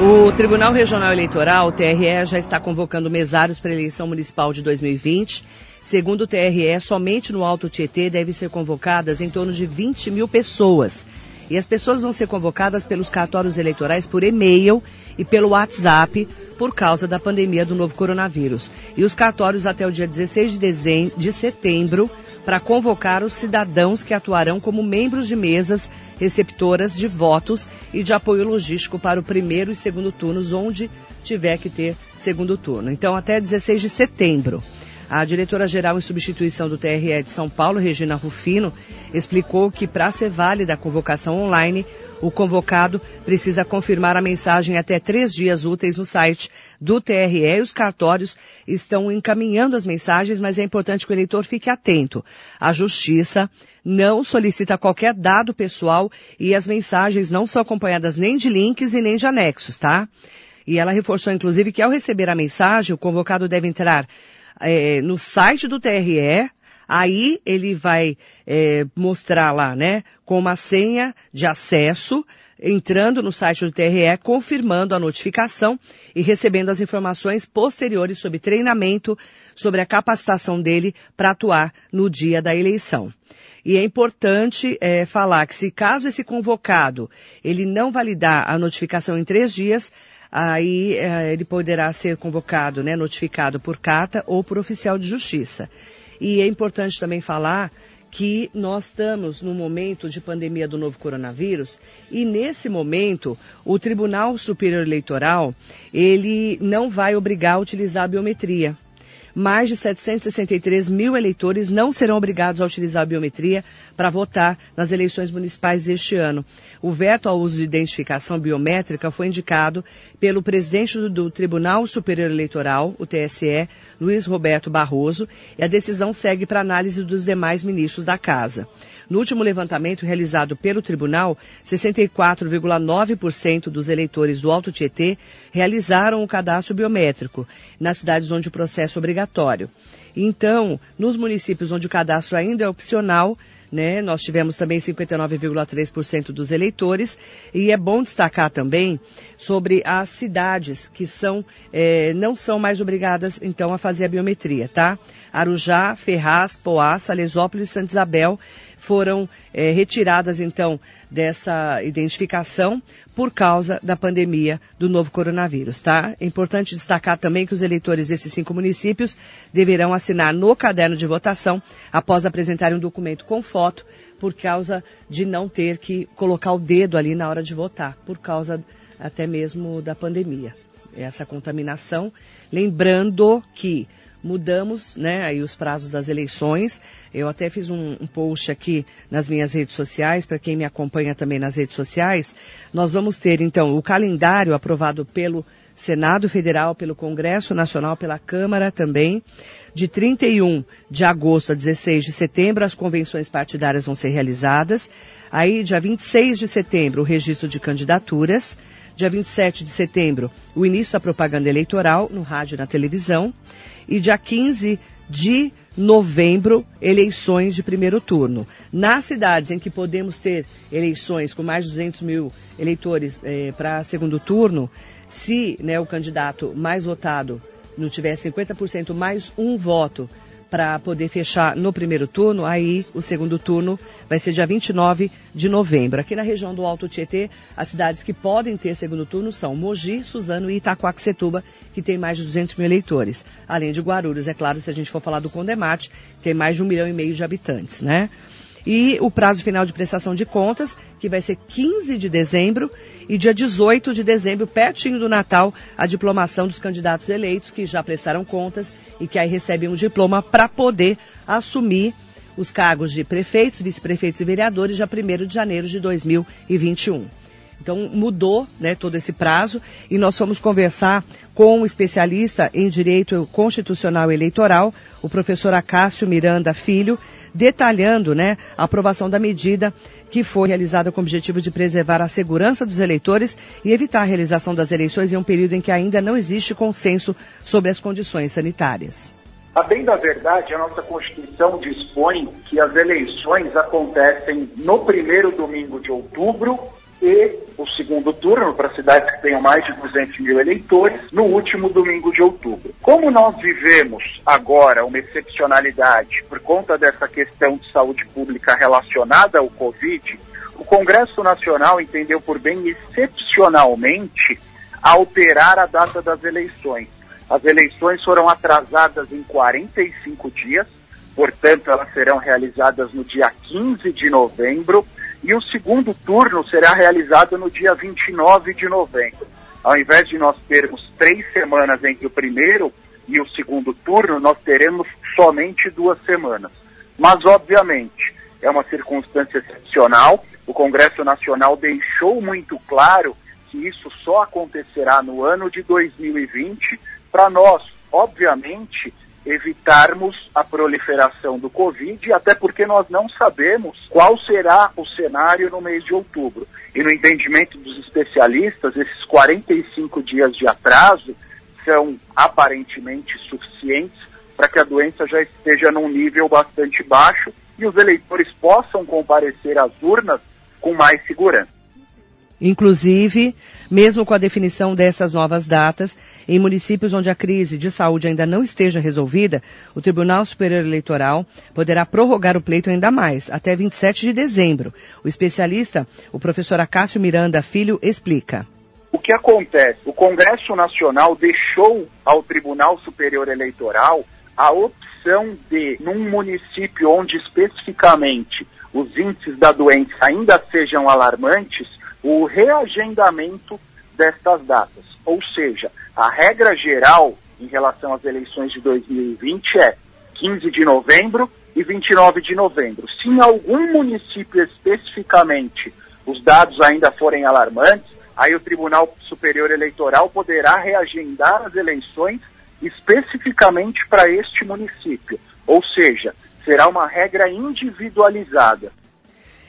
O Tribunal Regional Eleitoral, TRE, já está convocando mesários para a eleição municipal de 2020. Segundo o TRE, somente no Alto Tietê devem ser convocadas em torno de 20 mil pessoas. E as pessoas vão ser convocadas pelos cartórios eleitorais por e-mail e pelo WhatsApp por causa da pandemia do novo coronavírus. E os cartórios até o dia 16 de, dezembro, de setembro para convocar os cidadãos que atuarão como membros de mesas receptoras de votos e de apoio logístico para o primeiro e segundo turnos, onde tiver que ter segundo turno. Então, até 16 de setembro. A diretora-geral em substituição do TRE de São Paulo, Regina Rufino, explicou que para ser válida a convocação online, o convocado precisa confirmar a mensagem até três dias úteis no site do TRE os cartórios estão encaminhando as mensagens, mas é importante que o eleitor fique atento. A Justiça não solicita qualquer dado pessoal e as mensagens não são acompanhadas nem de links e nem de anexos, tá? E ela reforçou, inclusive, que ao receber a mensagem, o convocado deve entrar é, no site do TRE, aí ele vai é, mostrar lá, né, com uma senha de acesso, entrando no site do TRE, confirmando a notificação e recebendo as informações posteriores sobre treinamento, sobre a capacitação dele para atuar no dia da eleição. E é importante é, falar que se caso esse convocado ele não validar a notificação em três dias, aí eh, ele poderá ser convocado, né, notificado por carta ou por oficial de justiça. E é importante também falar que nós estamos no momento de pandemia do novo coronavírus e nesse momento o Tribunal Superior Eleitoral ele não vai obrigar a utilizar a biometria mais de 763 mil eleitores não serão obrigados a utilizar a biometria para votar nas eleições municipais deste ano. O veto ao uso de identificação biométrica foi indicado pelo presidente do Tribunal Superior Eleitoral, o TSE, Luiz Roberto Barroso, e a decisão segue para análise dos demais ministros da Casa. No último levantamento realizado pelo tribunal, 64,9% dos eleitores do Alto Tietê realizaram o cadastro biométrico nas cidades onde o processo é obrigatório. Então, nos municípios onde o cadastro ainda é opcional, né? Nós tivemos também 59,3% dos eleitores e é bom destacar também sobre as cidades que são é, não são mais obrigadas então a fazer a biometria, tá? Arujá, Ferraz, Poá, Salesópolis e Santa Isabel foram é, retiradas então dessa identificação por causa da pandemia do novo coronavírus, tá? É importante destacar também que os eleitores desses cinco municípios deverão assinar no caderno de votação após apresentarem um documento com foto por causa de não ter que colocar o dedo ali na hora de votar, por causa até mesmo da pandemia. Essa contaminação. Lembrando que mudamos né, aí os prazos das eleições. Eu até fiz um, um post aqui nas minhas redes sociais, para quem me acompanha também nas redes sociais. Nós vamos ter, então, o calendário aprovado pelo Senado Federal, pelo Congresso Nacional, pela Câmara também. De 31 de agosto a 16 de setembro, as convenções partidárias vão ser realizadas. Aí, dia 26 de setembro, o registro de candidaturas. Dia 27 de setembro, o início da propaganda eleitoral no rádio e na televisão e dia 15 de novembro, eleições de primeiro turno. Nas cidades em que podemos ter eleições com mais de 200 mil eleitores eh, para segundo turno, se né, o candidato mais votado não tiver 50% mais um voto para poder fechar no primeiro turno, aí o segundo turno vai ser dia 29 de novembro. Aqui na região do Alto Tietê, as cidades que podem ter segundo turno são Mogi, Suzano e Itacoaxetuba, que tem mais de 200 mil eleitores. Além de Guarulhos, é claro, se a gente for falar do Condemate, tem mais de um milhão e meio de habitantes, né? E o prazo final de prestação de contas, que vai ser 15 de dezembro, e dia 18 de dezembro, pertinho do Natal, a diplomação dos candidatos eleitos que já prestaram contas e que aí recebem um diploma para poder assumir os cargos de prefeitos, vice-prefeitos e vereadores já 1 de janeiro de 2021. Então mudou né, todo esse prazo e nós fomos conversar com um especialista em direito constitucional eleitoral, o professor Acácio Miranda Filho, detalhando né, a aprovação da medida que foi realizada com o objetivo de preservar a segurança dos eleitores e evitar a realização das eleições em um período em que ainda não existe consenso sobre as condições sanitárias. A bem da verdade, a nossa Constituição dispõe que as eleições acontecem no primeiro domingo de outubro e o segundo turno para cidades que tenham mais de 200 mil eleitores no último domingo de outubro. Como nós vivemos agora uma excepcionalidade por conta dessa questão de saúde pública relacionada ao Covid, o Congresso Nacional entendeu por bem excepcionalmente alterar a data das eleições. As eleições foram atrasadas em 45 dias, portanto, elas serão realizadas no dia 15 de novembro e o segundo turno será realizado no dia 29 de novembro. Ao invés de nós termos três semanas entre o primeiro e o segundo turno, nós teremos somente duas semanas. Mas, obviamente, é uma circunstância excepcional. O Congresso Nacional deixou muito claro que isso só acontecerá no ano de 2020 para nós, obviamente, evitarmos a proliferação do Covid, até porque nós não sabemos qual será o cenário no mês de outubro. E no entendimento dos especialistas, esses 45 dias de atraso são aparentemente suficientes para que a doença já esteja num nível bastante baixo e os eleitores possam comparecer às urnas com mais segurança. Inclusive, mesmo com a definição dessas novas datas, em municípios onde a crise de saúde ainda não esteja resolvida, o Tribunal Superior Eleitoral poderá prorrogar o pleito ainda mais, até 27 de dezembro. O especialista, o professor Acácio Miranda Filho, explica. O que acontece? O Congresso Nacional deixou ao Tribunal Superior Eleitoral a opção de, num município onde especificamente os índices da doença ainda sejam alarmantes, o reagendamento destas datas. Ou seja, a regra geral em relação às eleições de 2020 é 15 de novembro e 29 de novembro. Se em algum município especificamente os dados ainda forem alarmantes, aí o Tribunal Superior Eleitoral poderá reagendar as eleições especificamente para este município. Ou seja, será uma regra individualizada.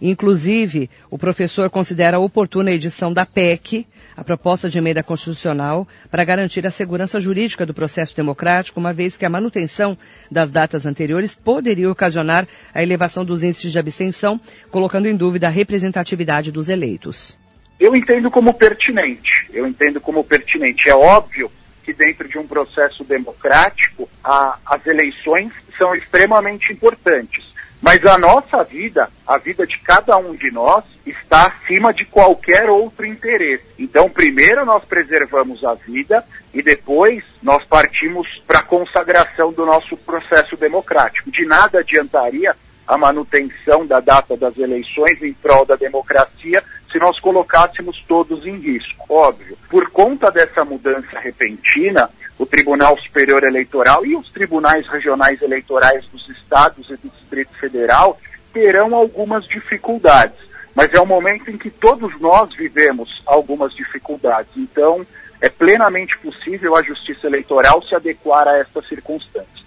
Inclusive, o professor considera oportuna a edição da PEC, a proposta de emenda constitucional, para garantir a segurança jurídica do processo democrático, uma vez que a manutenção das datas anteriores poderia ocasionar a elevação dos índices de abstenção, colocando em dúvida a representatividade dos eleitos. Eu entendo como pertinente. Eu entendo como pertinente. É óbvio que dentro de um processo democrático, a, as eleições são extremamente importantes. Mas a nossa vida, a vida de cada um de nós, está acima de qualquer outro interesse. Então, primeiro nós preservamos a vida e depois nós partimos para a consagração do nosso processo democrático. De nada adiantaria a manutenção da data das eleições em prol da democracia se nós colocássemos todos em risco. Óbvio, por conta dessa mudança repentina, o Tribunal Superior Eleitoral e os tribunais regionais eleitorais dos estados e do Distrito Federal terão algumas dificuldades. Mas é um momento em que todos nós vivemos algumas dificuldades. Então, é plenamente possível a Justiça Eleitoral se adequar a estas circunstâncias.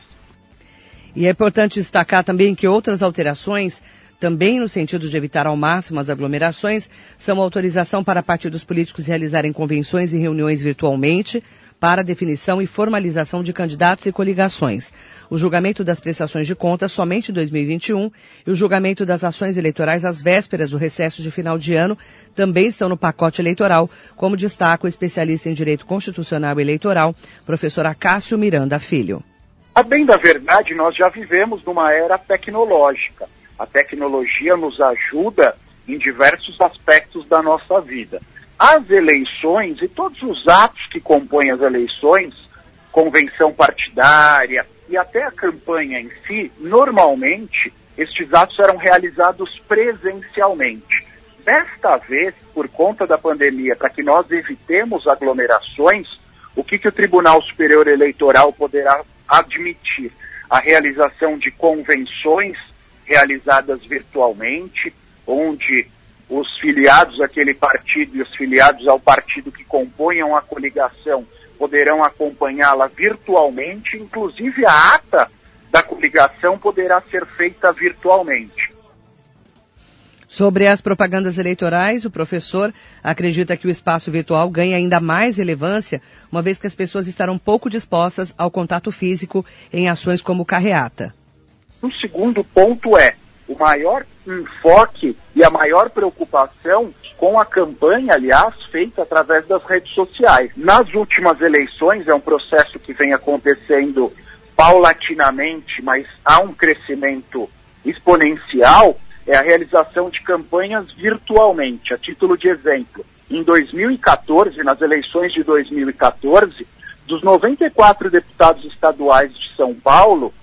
E é importante destacar também que outras alterações também no sentido de evitar ao máximo as aglomerações, são autorização para partidos políticos realizarem convenções e reuniões virtualmente, para definição e formalização de candidatos e coligações, o julgamento das prestações de contas somente em 2021 e o julgamento das ações eleitorais às vésperas do recesso de final de ano também estão no pacote eleitoral, como destaca o especialista em Direito Constitucional e Eleitoral, professor Acácio Miranda Filho. A bem da verdade, nós já vivemos numa era tecnológica a tecnologia nos ajuda em diversos aspectos da nossa vida. As eleições e todos os atos que compõem as eleições, convenção partidária e até a campanha em si, normalmente estes atos eram realizados presencialmente. Desta vez, por conta da pandemia, para que nós evitemos aglomerações, o que, que o Tribunal Superior Eleitoral poderá admitir? A realização de convenções realizadas virtualmente, onde os filiados àquele partido e os filiados ao partido que componham a coligação poderão acompanhá-la virtualmente, inclusive a ata da coligação poderá ser feita virtualmente. Sobre as propagandas eleitorais, o professor acredita que o espaço virtual ganha ainda mais relevância, uma vez que as pessoas estarão pouco dispostas ao contato físico em ações como carreata. O segundo ponto é o maior enfoque e a maior preocupação com a campanha, aliás, feita através das redes sociais. Nas últimas eleições, é um processo que vem acontecendo paulatinamente, mas há um crescimento exponencial, é a realização de campanhas virtualmente. A título de exemplo, em 2014, nas eleições de 2014, dos 94 deputados estaduais de São Paulo,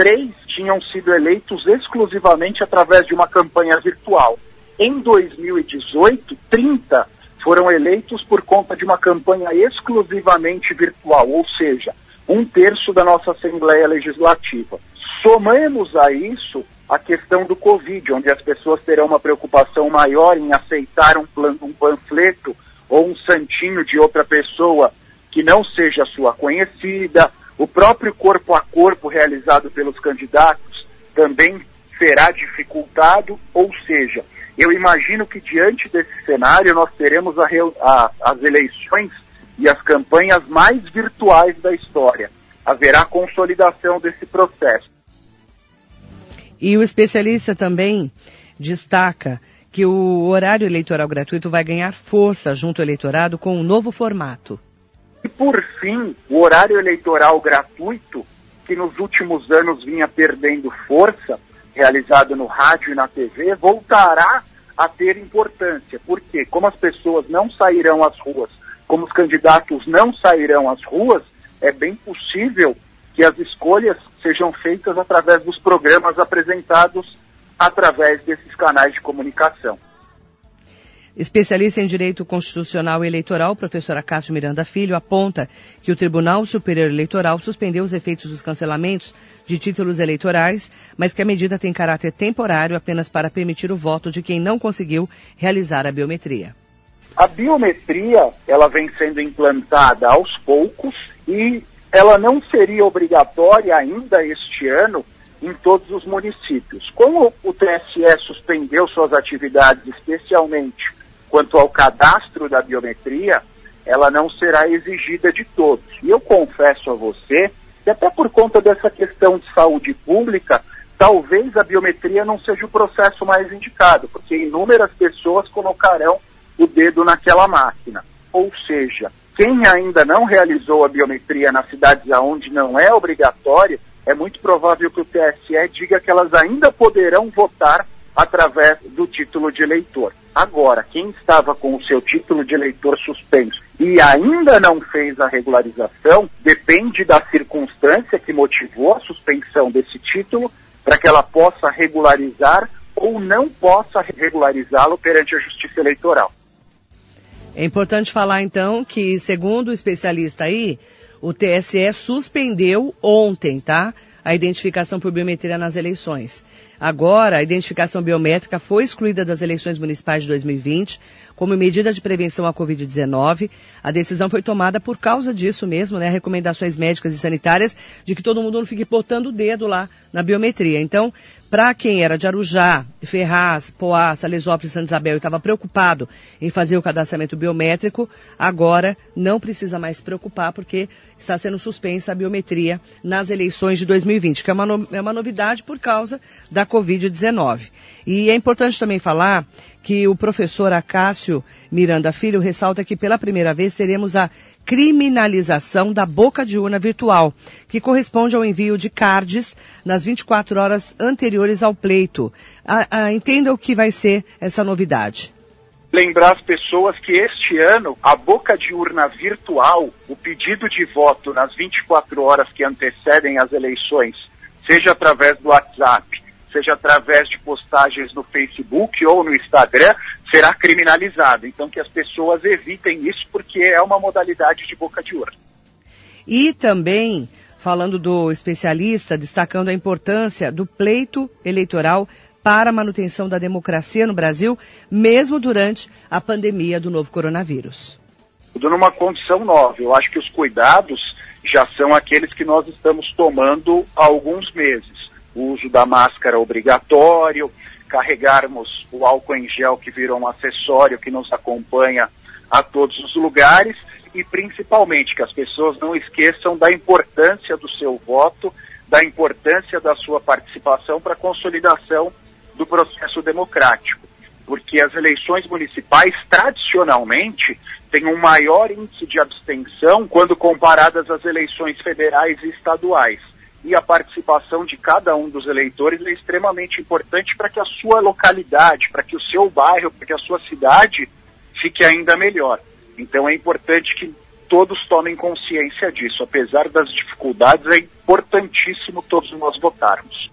três tinham sido eleitos exclusivamente através de uma campanha virtual. Em 2018, 30 foram eleitos por conta de uma campanha exclusivamente virtual, ou seja, um terço da nossa Assembleia Legislativa. Somamos a isso a questão do Covid, onde as pessoas terão uma preocupação maior em aceitar um, um panfleto ou um santinho de outra pessoa que não seja sua conhecida. O próprio corpo a corpo realizado pelos candidatos também será dificultado, ou seja, eu imagino que diante desse cenário nós teremos a, a, as eleições e as campanhas mais virtuais da história. Haverá consolidação desse processo. E o especialista também destaca que o horário eleitoral gratuito vai ganhar força junto ao eleitorado com um novo formato. E por fim, o horário eleitoral gratuito, que nos últimos anos vinha perdendo força, realizado no rádio e na TV, voltará a ter importância. Porque, como as pessoas não sairão às ruas, como os candidatos não sairão às ruas, é bem possível que as escolhas sejam feitas através dos programas apresentados através desses canais de comunicação. Especialista em Direito Constitucional e Eleitoral, professora Cássio Miranda Filho, aponta que o Tribunal Superior Eleitoral suspendeu os efeitos dos cancelamentos de títulos eleitorais, mas que a medida tem caráter temporário apenas para permitir o voto de quem não conseguiu realizar a biometria. A biometria, ela vem sendo implantada aos poucos e ela não seria obrigatória ainda este ano em todos os municípios. Como o TSE suspendeu suas atividades, especialmente quanto ao cadastro da biometria, ela não será exigida de todos. E eu confesso a você que até por conta dessa questão de saúde pública, talvez a biometria não seja o processo mais indicado, porque inúmeras pessoas colocarão o dedo naquela máquina. Ou seja, quem ainda não realizou a biometria nas cidades onde não é obrigatória, é muito provável que o TSE diga que elas ainda poderão votar através do título de eleitor. Agora, quem estava com o seu título de eleitor suspenso e ainda não fez a regularização, depende da circunstância que motivou a suspensão desse título para que ela possa regularizar ou não possa regularizá-lo perante a Justiça Eleitoral. É importante falar então que, segundo o especialista aí, o TSE suspendeu ontem, tá? A identificação por biometria nas eleições. Agora, a identificação biométrica foi excluída das eleições municipais de 2020 como medida de prevenção à Covid-19. A decisão foi tomada por causa disso mesmo, né? Recomendações médicas e sanitárias de que todo mundo não fique botando o dedo lá na biometria. Então, para quem era de Arujá, Ferraz, Poá, Salesópolis Santa Isabel e estava preocupado em fazer o cadastramento biométrico, agora não precisa mais se preocupar porque está sendo suspensa a biometria nas eleições de 2020, que é uma, no, é uma novidade por causa da Covid-19. E é importante também falar que o professor Acácio Miranda Filho ressalta que pela primeira vez teremos a criminalização da boca de urna virtual, que corresponde ao envio de cards nas 24 horas anteriores ao pleito. A, a, entenda o que vai ser essa novidade lembrar as pessoas que este ano a boca de urna virtual, o pedido de voto nas 24 horas que antecedem as eleições, seja através do WhatsApp, seja através de postagens no Facebook ou no Instagram, será criminalizado. Então que as pessoas evitem isso porque é uma modalidade de boca de urna. E também, falando do especialista, destacando a importância do pleito eleitoral para a manutenção da democracia no Brasil, mesmo durante a pandemia do novo coronavírus. Tudo numa condição nova. Eu acho que os cuidados já são aqueles que nós estamos tomando há alguns meses. O uso da máscara obrigatório, carregarmos o álcool em gel que virou um acessório que nos acompanha a todos os lugares e principalmente que as pessoas não esqueçam da importância do seu voto, da importância da sua participação para a consolidação do processo democrático. Porque as eleições municipais, tradicionalmente, têm um maior índice de abstenção quando comparadas às eleições federais e estaduais. E a participação de cada um dos eleitores é extremamente importante para que a sua localidade, para que o seu bairro, para que a sua cidade fique ainda melhor. Então é importante que todos tomem consciência disso. Apesar das dificuldades, é importantíssimo todos nós votarmos.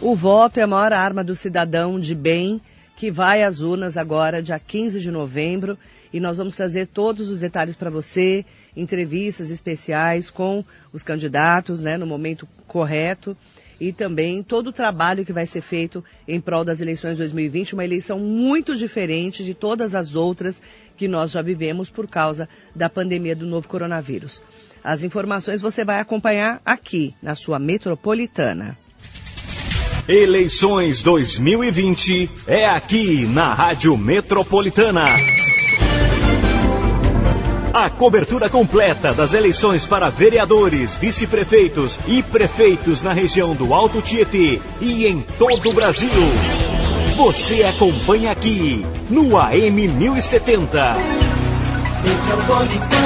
O voto é a maior arma do cidadão de bem que vai às urnas agora, dia 15 de novembro, e nós vamos trazer todos os detalhes para você, entrevistas especiais com os candidatos, né, no momento correto e também todo o trabalho que vai ser feito em prol das eleições 2020, uma eleição muito diferente de todas as outras que nós já vivemos por causa da pandemia do novo coronavírus. As informações você vai acompanhar aqui, na sua metropolitana. Eleições 2020 é aqui na Rádio Metropolitana. A cobertura completa das eleições para vereadores, vice-prefeitos e prefeitos na região do Alto Tietê e em todo o Brasil. Você acompanha aqui no AM 1070. Metropolitana.